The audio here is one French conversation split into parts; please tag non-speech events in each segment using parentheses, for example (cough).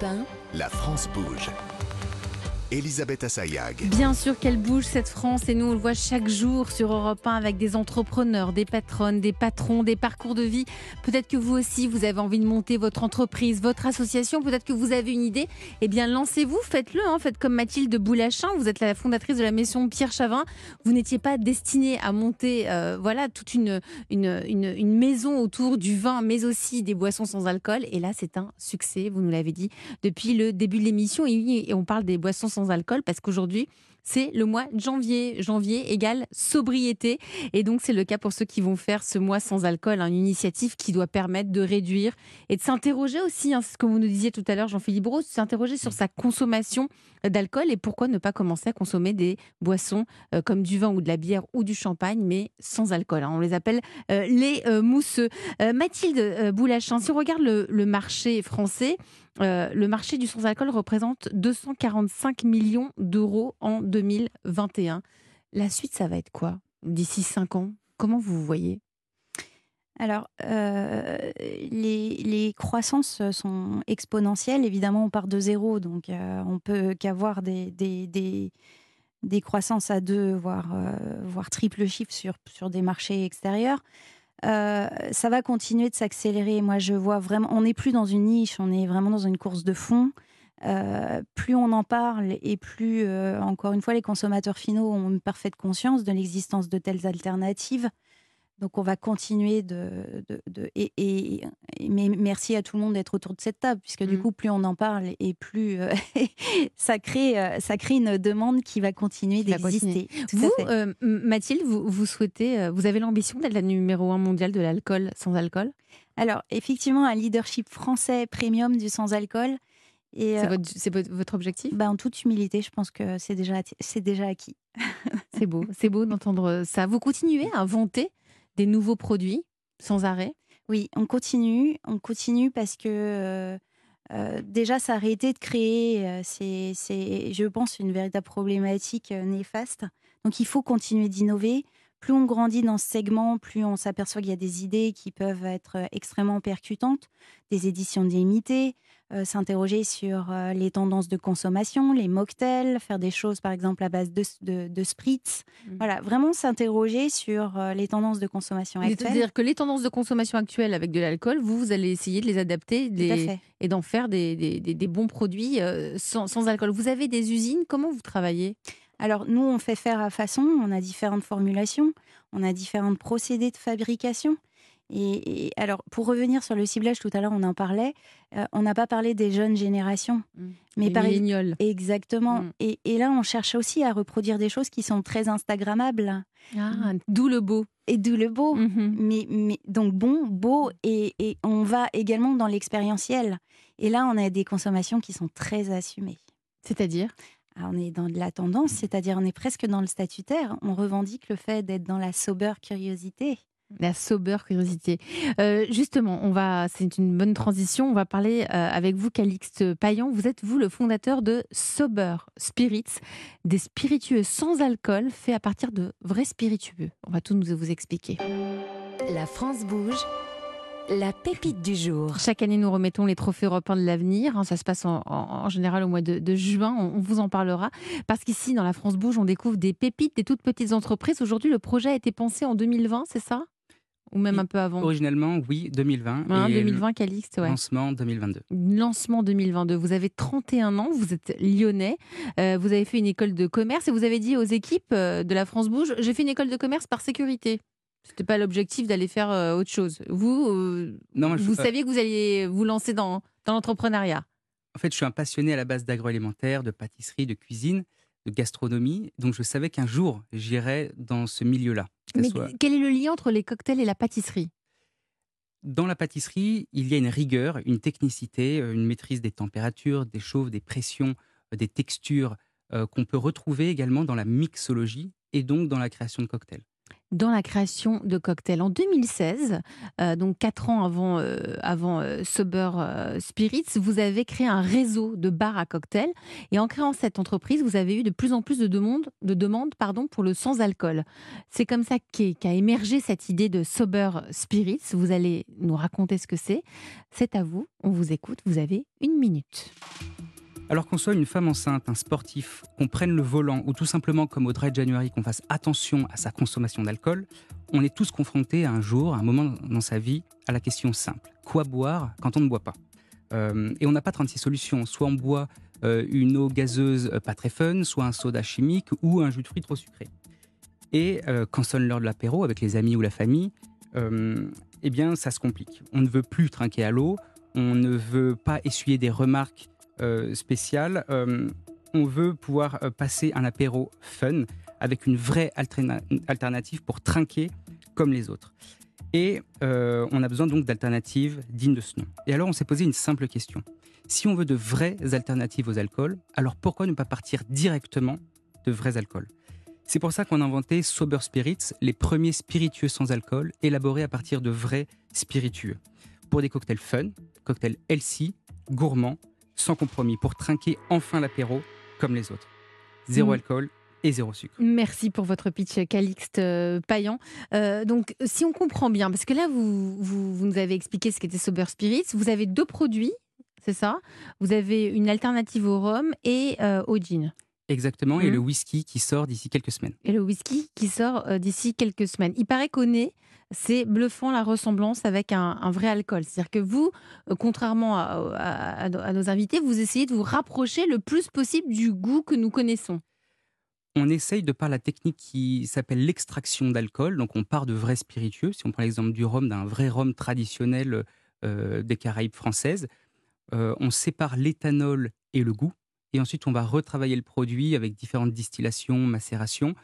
Europe 1, La France bouge. Elisabeth Assayag. Bien sûr qu'elle bouge cette France et nous on le voit chaque jour sur Europe 1 avec des entrepreneurs, des patronnes, des patrons, des parcours de vie. Peut-être que vous aussi vous avez envie de monter votre entreprise, votre association, peut-être que vous avez une idée. Eh bien lancez-vous, faites-le, hein. faites comme Mathilde Boulachin, vous êtes la fondatrice de la maison Pierre Chavin. Vous n'étiez pas destinée à monter euh, voilà toute une, une, une, une maison autour du vin mais aussi des boissons sans alcool et là c'est un succès, vous nous l'avez dit depuis le début de l'émission et, on parle des boissons sans alcool parce qu'aujourd'hui, c'est le mois de janvier. Janvier égale sobriété. Et donc, c'est le cas pour ceux qui vont faire ce mois sans alcool, hein, une initiative qui doit permettre de réduire et de s'interroger aussi, hein, ce que vous nous disiez tout à l'heure, Jean-Philippe Rose, s'interroger sur sa consommation d'alcool et pourquoi ne pas commencer à consommer des boissons euh, comme du vin ou de la bière ou du champagne, mais sans alcool. hein. On les appelle euh, les euh, mousseux. Euh, Mathilde Boulachin, si on regarde le marché français, euh, le marché du sans-alcool représente 245 millions d'euros en 2021. La suite, ça va être quoi d'ici 5 ans? Comment vous voyez? Alors, euh, les, les croissances sont exponentielles. Évidemment, on part de zéro, donc euh, on peut qu'avoir des, des, des, des croissances à deux, voire, euh, voire triple chiffre sur, sur des marchés extérieurs. Euh, ça va continuer de s'accélérer. Moi, je vois vraiment, on n'est plus dans une niche, on est vraiment dans une course de fond. Euh, plus on en parle et plus, euh, encore une fois, les consommateurs finaux ont une parfaite conscience de l'existence de telles alternatives. Donc, on va continuer de. de- de- et, mais merci à tout le monde d'être autour de cette table, puisque du Mm. coup, plus on en parle et plus euh, (laughs) ça, crée, euh, ça crée une demande qui va continuer d'exister. Vous, euh, Mathilde, vous, vous souhaitez, vous avez l'ambition d'être la numéro un mondiale de l'alcool sans alcool? Alors, effectivement, un leadership français premium du sans-alcool. Et C'est votre, objectif? bah, en toute humilité, je pense que c'est déjà, c'est déjà acquis. (laughs) C'est beau, c'est beau d'entendre ça. Vous continuez à inventer des nouveaux produits sans arrêt? Oui, on continue, on continue parce que euh, euh, déjà, ça a arrêté de créer, euh, c'est, je pense, une véritable problématique néfaste. Donc, il faut continuer d'innover. Plus on grandit dans ce segment, plus on s'aperçoit qu'il y a des idées qui peuvent être extrêmement percutantes, des éditions limitées, euh, s'interroger sur euh, les tendances de consommation, les mocktails, faire des choses par exemple à base de, de, de spritz. Mhm. Voilà, vraiment s'interroger sur euh, les tendances de consommation actuelles. C'est-à-dire que les tendances de consommation actuelles avec de l'alcool, vous, vous allez essayer de les adapter et d'en faire des, des- des- des bons produits sans, sans alcool. Vous avez des usines, comment vous travaillez? Alors, nous, on fait faire à façon, on a différentes formulations, on a différents procédés de fabrication. Et, et alors, pour revenir sur le ciblage, tout à l'heure, on en parlait, euh, on n'a pas parlé des jeunes générations. Mais Les par. Exactement. Mm. Et, et là, on cherche aussi à reproduire des choses qui sont très Instagrammables. Ah, D'où le beau. Et d'où le beau. Mais, mais donc bon, beau, et, et on va également dans l'expérientiel. Et là, on a des consommations qui sont très assumées. C'est-à-dire? Ah, on est dans de la tendance, c'est-à-dire on est presque dans le statutaire. On revendique le fait d'être dans la sober curiosité. La sober curiosité. Euh, justement, on va, c'est une bonne transition. On va parler euh, avec vous, Calixte Payan. Vous êtes vous le fondateur de Sober Spirits, des spiritueux sans alcool faits à partir de vrais spiritueux. On va tout nous vous expliquer. La France bouge, la pépite du jour. Chaque année, nous remettons les trophées européens de l'avenir. hein. Ça se passe en, en- en général au mois de, de juin. On vous en parlera. Parce qu'ici, dans la France Bouge, on découvre des pépites, des toutes petites entreprises. Aujourd'hui, le projet a été pensé en 2020, c'est ça? Ou même un peu avant Originalement, oui, 2020. Hein, et 2020, Calixte, ouais. lancement 2022. Lancement 2022. Vous avez 31 ans, vous êtes lyonnais, euh, vous avez fait une école de commerce et vous avez dit aux équipes euh, de la France Bouge j'ai fait une école de commerce par sécurité. C'était pas l'objectif d'aller faire euh, autre chose. Vous, euh, Non, moi, je- vous saviez que vous alliez vous lancer dans, dans l'entrepreneuriat. En fait, je suis un passionné à la base d'agroalimentaire, de pâtisserie, de cuisine, de gastronomie. Donc, je savais qu'un jour, j'irais dans ce milieu-là. Mais soit- quel est le lien entre les cocktails et la pâtisserie? Dans la pâtisserie, il y a une rigueur, une technicité, euh, une maîtrise des températures, des chauves, des pressions, euh, des textures euh, qu'on peut retrouver également dans la mixologie et donc dans la création de cocktails. Dans la création de cocktails. En 2016, euh, donc quatre ans avant, euh, euh, Sober Spirits, vous avez créé un réseau de bars à cocktails. Et en créant cette entreprise, vous avez eu de plus en plus de demandes, de demandes pardon, pour le sans-alcool. C'est comme ça qu'a émergé cette idée de Sober Spirits. Vous allez nous raconter ce que c'est. C'est à vous, on vous écoute, vous avez une minute. Alors qu'on soit une femme enceinte, un sportif, qu'on prenne le volant ou tout simplement comme au Dry January qu'on fasse attention à sa consommation d'alcool, on est tous confrontés à un jour, à un moment dans sa vie, à la question simple. Quoi boire quand on ne boit pas? Euh, Et on n'a pas 36 solutions. Soit on boit euh, une eau gazeuse euh, pas très fun, soit un soda chimique ou un jus de fruits trop sucré. Et quand sonne l'heure de l'apéro avec les amis ou la famille, eh bien ça se complique. On ne veut plus trinquer à l'eau, on ne veut pas essuyer des remarques spécial, euh, on veut pouvoir euh, passer un apéro fun avec une vraie alternative pour trinquer comme les autres. Et on a besoin donc d'alternatives dignes de ce nom. Et alors on s'est posé une simple question. Si on veut de vraies alternatives aux alcools, alors pourquoi ne pas partir directement de vrais alcools? C'est pour ça qu'on a inventé Sober Spirits, les premiers spiritueux sans alcool, élaborés à partir de vrais spiritueux. Pour des cocktails fun, cocktails healthy, gourmands, sans compromis, pour trinquer enfin l'apéro comme les autres. Zéro mm. alcool et zéro sucre. Merci pour votre pitch, Calixte euh, Payan. Euh, donc, si on comprend bien, parce que là, vous, vous, nous avez expliqué ce qu'était Sober Spirits, vous avez deux produits, c'est ça? Vous avez une alternative au rhum et euh, au gin. Exactement, et mm. le whisky qui sort d'ici quelques semaines. Et le whisky qui sort d'ici quelques semaines. Il paraît qu'on est c'est bluffant la ressemblance avec un, vrai alcool. C'est-à-dire que vous, euh, contrairement à, nos invités, vous essayez de vous rapprocher le plus possible du goût que nous connaissons. On essaye de par la technique qui s'appelle l'extraction d'alcool. Donc on part de vrais spiritueux. Si on prend l'exemple du rhum, d'un vrai rhum traditionnel euh, des Caraïbes françaises, euh, on sépare l'éthanol et le goût. Et ensuite, on va retravailler le produit avec différentes distillations, macérations,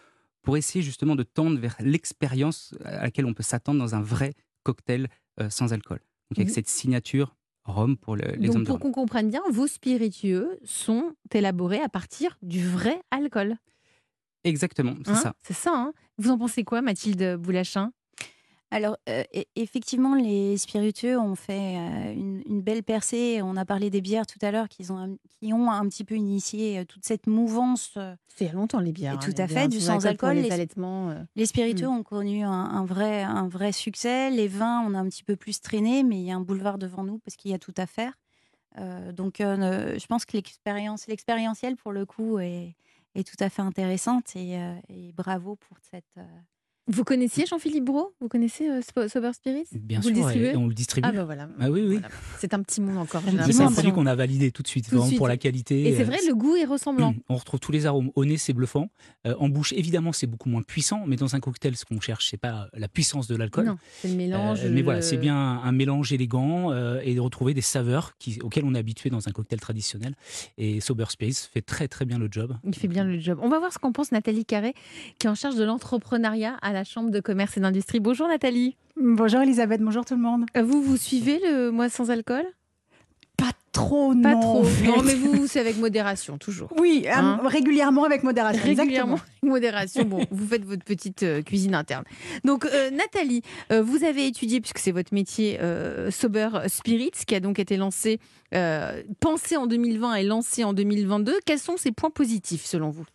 pour essayer justement de tendre vers l'expérience à laquelle on peut s'attendre dans un vrai cocktail euh, sans alcool. Donc avec mmh. cette signature rhum pour l'exemple. Donc pour qu'on comprenne bien, vos spiritueux sont élaborés à partir du vrai alcool. Exactement, c'est hein ça. C'est ça. Hein Vous en pensez quoi, Mathilde Boulachin? Alors, euh, e-, effectivement, les spiritueux ont fait euh, une, belle percée. On a parlé des bières tout à l'heure qui ont, qui ont un petit peu initié euh, toute cette mouvance. C'est il y a longtemps, les bières. tout hein, à fait, du sans-alcool. Les, les, spiritueux hmm. ont connu un, vrai, un vrai succès. Les vins, on a un petit peu plus traîné, mais il y a un boulevard devant nous parce qu'il y a tout à faire. donc, je pense que l'expérience, l'expérientiel, pour le coup, est, est, tout à fait intéressante. Et, et bravo pour cette vous connaissiez Jean-Philippe Brault? Vous connaissez euh, Sober Spirits? Bien sûr, on le distribue. Ah bah voilà. Ah oui, oui. C'est un petit monde encore. C'est un produit qu'on a validé tout de suite, pour la qualité. Et c'est vrai, le goût est ressemblant. (clears throat) On retrouve tous les arômes. Au nez, c'est bluffant. Euh, en bouche, évidemment, c'est beaucoup moins puissant, mais dans un cocktail, ce qu'on cherche, c'est pas la puissance de l'alcool. Non, c'est le mélange. Euh, mais voilà, c'est bien un, mélange élégant et de retrouver des saveurs qui, auxquelles on est habitué dans un cocktail traditionnel. Et Sober Spirits fait très très bien le job. Il fait bien le job. On va voir ce qu'en pense Nathalie Carré, qui est en charge de l'entrepreneuriat à la Chambre de commerce d'industrie. Bonjour Nathalie. Bonjour Elisabeth, bonjour tout le monde. Euh, vous, vous suivez le mois sans alcool? Pas trop, pas non. trop. (laughs) Non, mais vous, c'est avec modération, toujours. Oui, euh, hein? régulièrement avec modération. Régulièrement avec modération. Bon, (laughs) vous faites votre petite euh, cuisine interne. Donc, Nathalie, vous avez étudié, puisque c'est votre métier, Sober Spirits, qui a donc été lancé, pensé en 2020 et lancé en 2022. Quels sont ses points positifs, selon vous?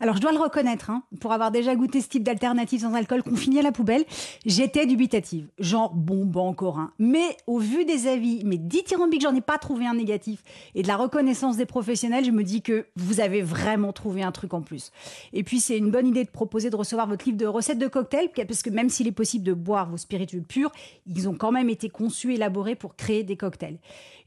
Alors, je dois le reconnaître, hein, pour avoir déjà goûté ce type d'alternative sans alcool qu'on finit à la poubelle, j'étais dubitative. Genre, bon, bon, encore un. Mais au vu des avis, mais dithyrambiques, j'en ai pas trouvé un négatif, et de la reconnaissance des professionnels, je me dis que vous avez vraiment trouvé un truc en plus. Et puis, c'est une bonne idée de proposer de recevoir votre livre de recettes de cocktails, parce que même s'il est possible de boire vos spiritueux purs, ils ont quand même été conçus, élaborés pour créer des cocktails.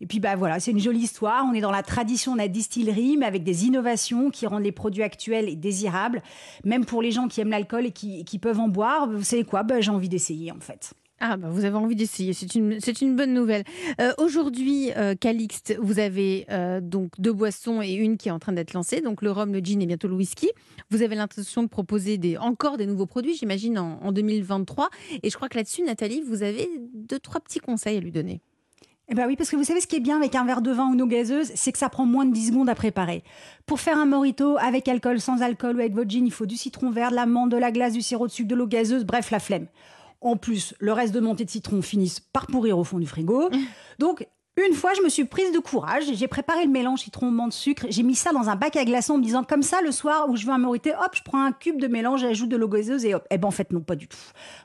Et puis, bah voilà, c'est une jolie histoire. On est dans la tradition de la distillerie, mais avec des innovations qui rendent les produits actuels et désirable, même pour les gens qui aiment l'alcool et qui, peuvent en boire. Vous savez quoi ben, J'ai envie d'essayer en fait. Ah bah vous avez envie d'essayer, c'est une, une bonne nouvelle. Euh, aujourd'hui, euh, Calixte, vous avez euh, donc deux boissons et une qui est en train d'être lancée, donc le rhum, le gin et bientôt le whisky. Vous avez l'intention de proposer des, encore des nouveaux produits, j'imagine, en, en 2023. Et je crois que là-dessus, Nathalie, vous avez deux, trois petits conseils à lui donner. Eh ben oui, parce que vous savez ce qui est bien avec un verre de vin ou une eau gazeuse, c'est que ça prend moins de 10 secondes à préparer. Pour faire un morito avec alcool, sans alcool ou avec votre gin, il faut du citron vert, de l'amande, de la glace, du sirop de sucre, de l'eau gazeuse, bref, la flemme. En plus, le reste de montée de citron finissent par pourrir au fond du frigo. (laughs) Donc, une fois, je me suis prise de courage. J'ai préparé le mélange citron, menthe, sucre. J'ai mis ça dans un bac à glaçons en me disant comme ça, le soir où je veux un morité, hop, je prends un cube de mélange, j'ajoute de l'eau gazeuse et hop. Eh ben en fait, non, pas du tout.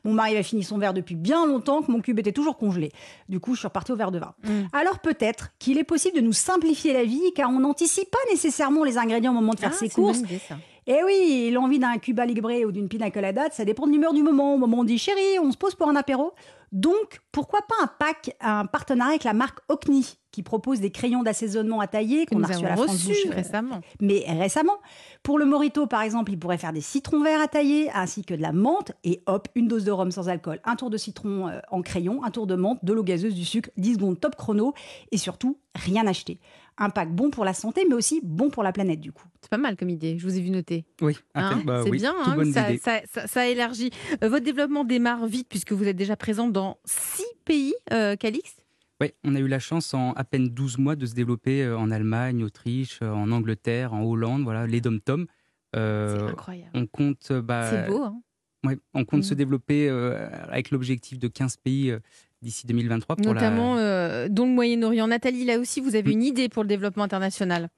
Mon mari avait fini son verre depuis bien longtemps, que mon cube était toujours congelé. Du coup, je suis repartie au verre de vin. Alors peut-être qu'il est possible de nous simplifier la vie car on n'anticipe pas nécessairement les ingrédients au moment de faire Ah, ses courses. idée, ça. Et oui, l'envie d'un Cuba Libre ou d'une pina colada, ça dépend de l'humeur du moment. Au moment où on dit chérie, on se pose pour un apéro. Donc, pourquoi pas un pack, un partenariat avec la marque Ocni, qui propose des crayons d'assaisonnement à tailler qu'on a reçus à avons la France reçu Bouche, récemment. mais récemment. Pour le morito, par exemple, il pourrait faire des citrons verts à tailler, ainsi que de la menthe, et hop, une dose de rhum sans alcool, un tour de citron euh, en crayon, un tour de menthe, de l'eau gazeuse, du sucre, 10 secondes top chrono, et surtout, rien acheter. Un pack bon pour la santé, mais aussi bon pour la planète, du coup. C'est pas mal comme idée, je vous ai vu noter. Oui, Hein, bah c'est oui, bien, hein, bonne ça, idée. ça, ça- ça élargit. Euh, votre développement démarre vite puisque vous êtes déjà présent dans six pays, euh, Calix. Oui, on a eu la chance en à peine 12 mois de se développer euh, en Allemagne, Autriche, en Angleterre, en Hollande, voilà, les dom-tom. C'est Euh, incroyable. on compte, bah, C'est beau, hein ouais, on compte Mm. se développer euh, avec l'objectif de 15 pays euh, d'ici 2023 pour notamment la... euh, dans le Moyen-Orient. Nathalie, là aussi, vous avez une idée pour le développement international?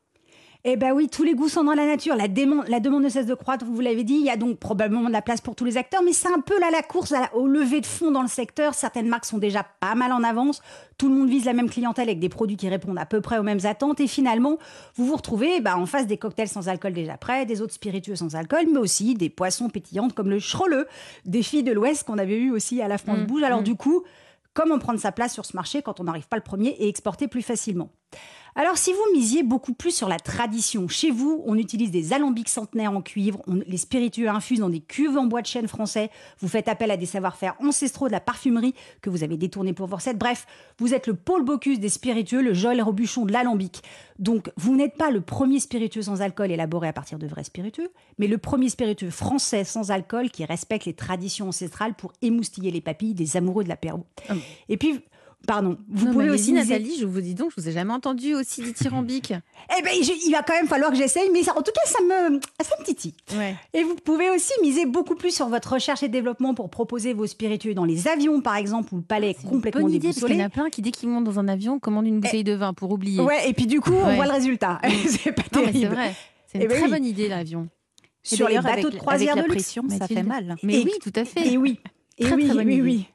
Eh ben oui, tous les goûts sont dans la nature. La, démon- la demande ne cesse de croître, vous l'avez dit. Il y a donc probablement de la place pour tous les acteurs, mais c'est un peu là la course à la- au lever de fond dans le secteur. Certaines marques sont déjà pas mal en avance. Tout le monde vise la même clientèle avec des produits qui répondent à peu près aux mêmes attentes. Et finalement, vous vous retrouvez bah, en face des cocktails sans alcool déjà prêts, des autres spiritueux sans alcool, mais aussi des poissons pétillantes comme le Schroleux, des filles de l'Ouest qu'on avait eu aussi à la France Mm, Bouge. Alors mm. du coup, comment prendre sa place sur ce marché quand on n'arrive pas le premier et exporter plus facilement alors, si vous misiez beaucoup plus sur la tradition, chez vous, on utilise des alambics centenaires en cuivre, on- les spiritueux infusent dans des cuves en bois de chêne français, vous faites appel à des savoir-faire ancestraux de la parfumerie que vous avez détournés pour vos recettes. Bref, vous êtes le Paul Bocuse des spiritueux, le Joël Robuchon de l'alambic. Donc, vous n'êtes pas le premier spiritueux sans alcool élaboré à partir de vrais spiritueux, mais le premier spiritueux français sans alcool qui respecte les traditions ancestrales pour émoustiller les papilles des amoureux de l'apéro. Ah. Et puis, pardon, vous Non, pouvez aussi Nathalie, je vous dis donc, je vous ai jamais entendu aussi dithyrambique. (laughs) eh ben, je- il va quand même falloir que j'essaye, mais ça- en tout cas, ça me, ça me titille. ouais. Et vous pouvez aussi miser beaucoup plus sur votre recherche et développement pour proposer vos spiritueux dans les avions, par exemple, où le palais est C'est une complètement bonne idée parce qu'il y en a plein qui dès qu'ils montent dans un avion commandent une bouteille de vin pour oublier. Ouais, et puis du coup, on Ouais. voit le résultat. (laughs) (laughs) c'est pas non mais c'est terrible. vrai. C'est Eh une ben très oui. bonne idée l'avion. Sur les bateaux avec- de croisière avec de la luxe. pression, ça fait mal. Mais Et- oui, tout à fait. Et oui. Et Très, oui, très bonne oui, idée. oui.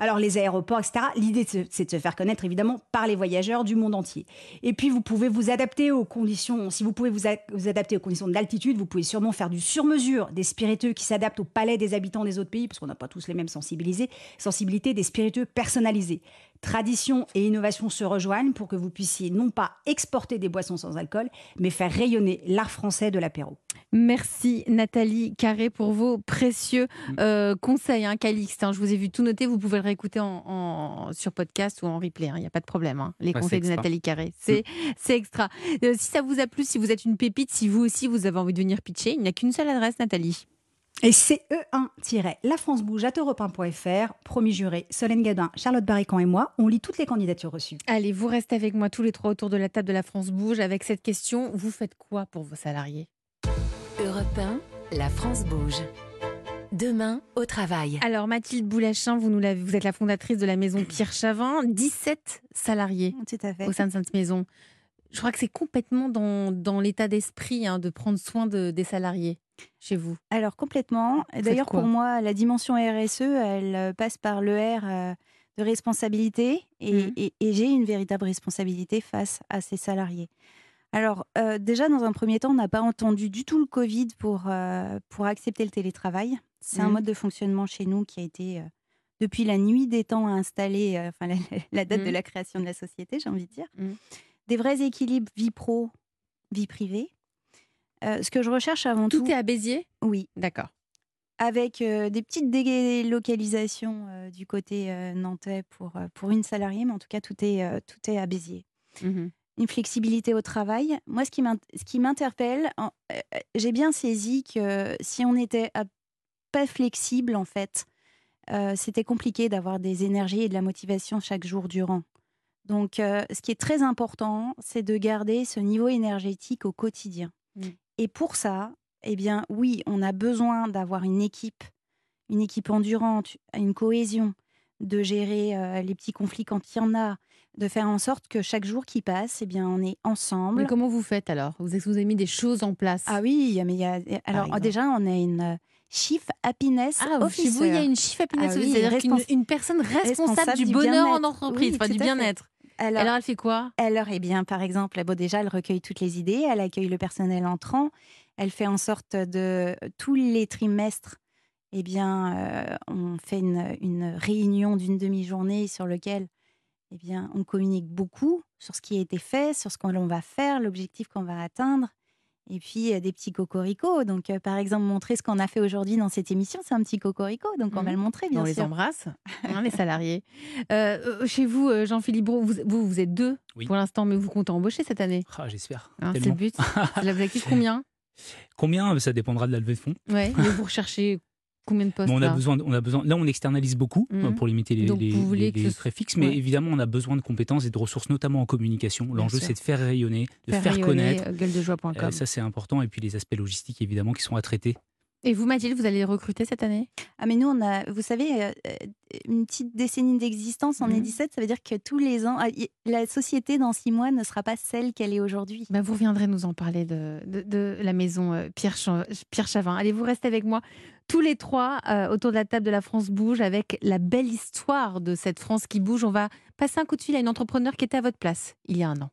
Alors les aéroports, etc. L'idée, de c'est de se faire connaître évidemment par les voyageurs du monde entier. Et puis vous pouvez vous adapter aux conditions. Si vous pouvez vous, adapter aux conditions d'altitude, vous pouvez sûrement faire du sur-mesure, des spiritueux qui s'adaptent au palais des habitants des autres pays, parce qu'on n'a pas tous les mêmes sensibilités, des spiritueux personnalisés. Tradition et innovation se rejoignent pour que vous puissiez non pas exporter des boissons sans alcool, mais faire rayonner l'art français de l'apéro. Merci Nathalie Carré pour vos précieux Mm. euh, conseils, hein, Calixte. hein. je vous ai vu tout noter, vous pouvez le réécouter en, en- sur podcast ou en replay, hein, il n'y a pas de problème. hein. Les Ouais, conseils de. Nathalie Carré, c'est c'est extra. Euh, si ça vous a plu, si vous êtes une pépite, si vous aussi vous avez envie de venir pitcher, il n'y a qu'une seule adresse, Nathalie. Et c'est E1-La France Bouge à europe1.fr. Promis juré, Solène Gadin, Charlotte Barrican et moi, on lit toutes les candidatures reçues. Allez, vous restez avec moi tous les trois autour de la table de la France Bouge avec cette question. Vous faites quoi pour vos salariés? Europe 1, la France bouge. Demain, au travail. Alors Mathilde Boulachin, vous, nous l'avez- vous êtes la fondatrice de la maison Pierre Chavin, 17 salariés. Tout à fait. au sein de cette maison. Je crois que c'est complètement dans, dans l'état d'esprit hein, de prendre soin de- des salariés chez vous? Alors complètement. D'ailleurs, pour moi, la dimension RSE, elle euh, passe par le R euh, de responsabilité et, Mhm. et- et j'ai une véritable responsabilité face à ces salariés. Alors, euh, déjà, dans un premier temps, on n'a pas entendu du tout le Covid pour, euh, pour accepter le télétravail. C'est un Mhm. mode de fonctionnement chez nous qui a été, euh, depuis la nuit des temps, installé, enfin, la, la date de Mhm. la création de la société, j'ai envie de dire. Des vrais équilibres vie pro, vie privée. Euh, ce que je recherche avant tout, Tout est à Béziers? Oui, D'accord. avec euh, des petites délocalisations euh, du côté nantais pour, pour une salariée, mais en tout cas, tout est, tout est à Béziers. Mhm. Une flexibilité au travail. Moi, ce qui m'interpelle, j'ai bien saisi que si on n'était pas flexible, en fait, c'était compliqué d'avoir des énergies et de la motivation chaque jour durant. Donc, ce qui est très important, c'est de garder ce niveau énergétique au quotidien. Et pour ça, eh bien, oui, on a besoin d'avoir une équipe, une équipe endurante, une cohésion, de gérer euh, les petits conflits quand il y en a, de faire en sorte que chaque jour qui passe, eh bien, on est ensemble. Mais comment vous faites alors? Vous, avez mis des choses en place? Ah oui, mais il y a. Alors, exemple déjà, on a une euh, Chief Happiness Ah, chez Officer. vous, il y a une chief happiness, Ah oui, c'est-à-dire respons- une personne responsable, responsable du du bonheur en entreprise, Oui, du bien-être. Alors, Alors, elle fait quoi? Alors, eh bien, par exemple, bon, déjà, elle recueille toutes les idées, elle accueille le personnel entrant, elle fait en sorte de tous les trimestres, eh bien, euh, on fait une, une réunion d'une demi-journée sur lequel, eh bien, on communique beaucoup sur ce qui a été fait, sur ce qu'on va faire, l'objectif qu'on va atteindre. Et puis, euh, des petits cocoricots. Donc, euh, par exemple, montrer ce qu'on a fait aujourd'hui dans cette émission, c'est un petit cocorico. Donc, on va Mhm. le montrer, bien On les sûr. embrasse, (laughs) hein, les salariés. (laughs) Euh, euh, chez vous, euh, Jean-Philippe Brault, vous, vous, vous êtes deux Oui. pour l'instant, mais vous comptez embaucher cette année? Ah, J'espère. hein, c'est le but. (laughs) L'objectif combien? Combien? Ça dépendra de la levée de fonds. Ouais. Mais vous recherchez combien de postes Mais on a là besoin, on a besoin. Là, on externalise beaucoup Mhm. euh, pour limiter les, Donc, les- les- que les ce- frais fixes, mais ouais. évidemment, on a besoin de compétences et de ressources, notamment en communication. L'enjeu, c'est de faire rayonner, de faire, rayonner, connaître. euh, gueuledejoie.com. Euh, ça, c'est important. Et puis les aspects logistiques, évidemment, qui sont à traiter. Et vous, Mathilde, vous allez recruter cette année? Ah, mais nous, on a, vous savez, euh, une petite décennie d'existence, on est Mhm. 17, ça veut dire que tous les ans, ah, la société dans six mois ne sera pas celle qu'elle est aujourd'hui. Ben, vous reviendrez nous en parler de, de, de la maison Pierre, Pierre Chavin. Allez, vous restez avec moi tous les trois euh, autour de la table de la France Bouge avec la belle histoire de cette France qui bouge. On va passer un coup de fil à une entrepreneur qui était à votre place il y a un an.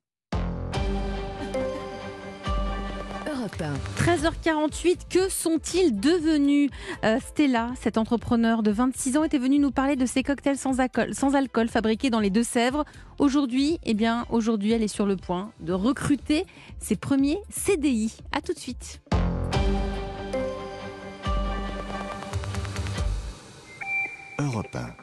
Europe 1. 13h48, que sont-ils devenus? Euh, Stella, cette entrepreneur de 26 ans, était venue nous parler de ses cocktails sans alcool, sans alcool fabriqués dans les Deux-Sèvres. Aujourd'hui, eh bien, aujourd'hui, elle est sur le point de recruter ses premiers CDI. À tout de suite. Europe 1.